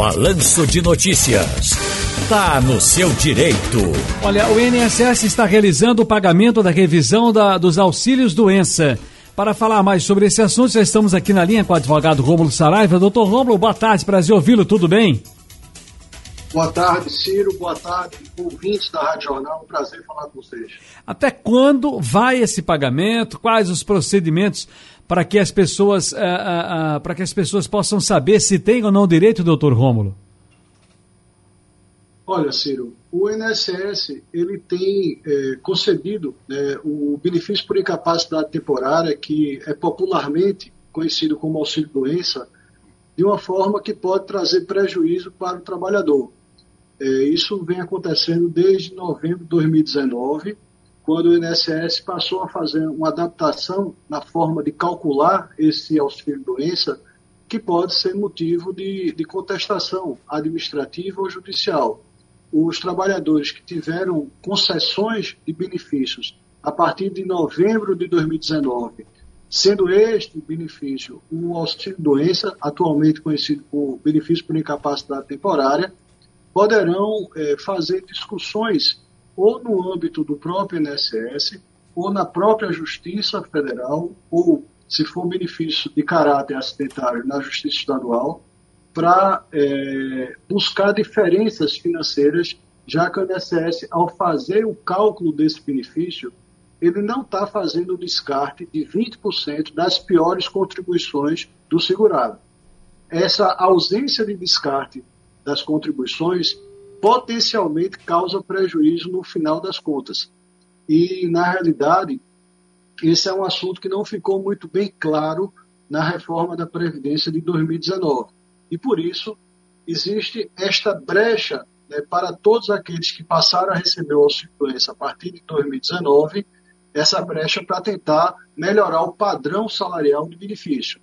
Balanço de Notícias. Tá no seu direito. Olha, o INSS está realizando o pagamento da revisão da, dos auxílios doença. Para falar mais sobre esse assunto, já estamos aqui na linha com o advogado Rômulo Saraiva. Doutor Rômulo, boa tarde, prazer ouvi-lo, tudo bem? Boa tarde, Ciro. Boa tarde, ouvintes da Rádio Jornal. Um prazer falar com vocês. Até quando vai esse pagamento? Quais os procedimentos para que as pessoas uh, uh, uh, para que as pessoas possam saber se tem ou não direito, doutor Rômulo? Olha, Ciro, o INSS ele tem é, concedido né, o benefício por incapacidade temporária, que é popularmente conhecido como auxílio-doença, de uma forma que pode trazer prejuízo para o trabalhador. É, isso vem acontecendo desde novembro de 2019, quando o INSS passou a fazer uma adaptação na forma de calcular esse auxílio-doença, que pode ser motivo de, de contestação administrativa ou judicial. Os trabalhadores que tiveram concessões de benefícios a partir de novembro de 2019, sendo este benefício o auxílio-doença, atualmente conhecido como benefício por incapacidade temporária, poderão é, fazer discussões ou no âmbito do próprio INSS, ou na própria Justiça Federal, ou, se for benefício de caráter acidentário, na Justiça Estadual, para é, buscar diferenças financeiras, já que o INSS, ao fazer o cálculo desse benefício, ele não está fazendo o descarte de 20% das piores contribuições do segurado. Essa ausência de descarte das contribuições potencialmente causa prejuízo no final das contas. E, na realidade, esse é um assunto que não ficou muito bem claro na reforma da Previdência de 2019. E por isso existe esta brecha né, para todos aqueles que passaram a receber o auxílio doença a partir de 2019, essa brecha para tentar melhorar o padrão salarial do benefício.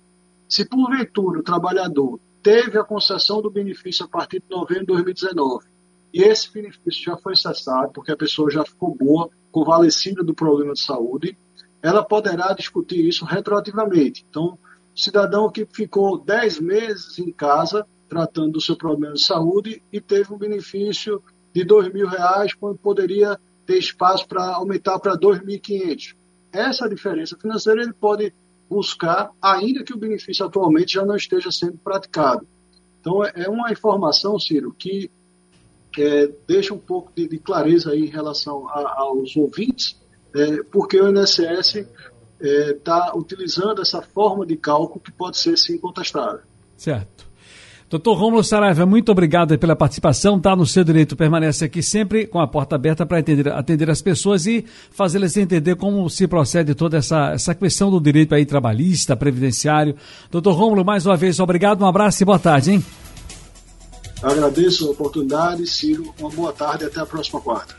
Se porventura o trabalhador teve a concessão do benefício a partir de novembro de 2019 e esse benefício já foi cessado porque a pessoa já ficou boa, convalescida do problema de saúde, ela poderá discutir isso retroativamente. Então, cidadão que ficou 10 meses em casa tratando do seu problema de saúde e teve um benefício de R$ reais quando poderia ter espaço para aumentar para 2.500. Essa diferença financeira ele pode buscar, ainda que o benefício atualmente já não esteja sendo praticado. Então, é uma informação, Ciro, que é, deixa um pouco de, de, clareza aí em relação a, aos ouvintes, é, porque o INSS está é, utilizando essa forma de cálculo que pode ser sim contestada. Certo. Doutor Romulo Saraiva, muito obrigado pela participação. Tá no seu direito, permanece aqui sempre com a porta aberta para atender, atender as pessoas e fazê-las entender como se procede toda essa, essa questão do direito aí trabalhista, previdenciário. Doutor Romulo, mais uma vez, obrigado, um abraço e boa tarde, hein? Agradeço a oportunidade, Ciro. Uma boa tarde e até a próxima quarta.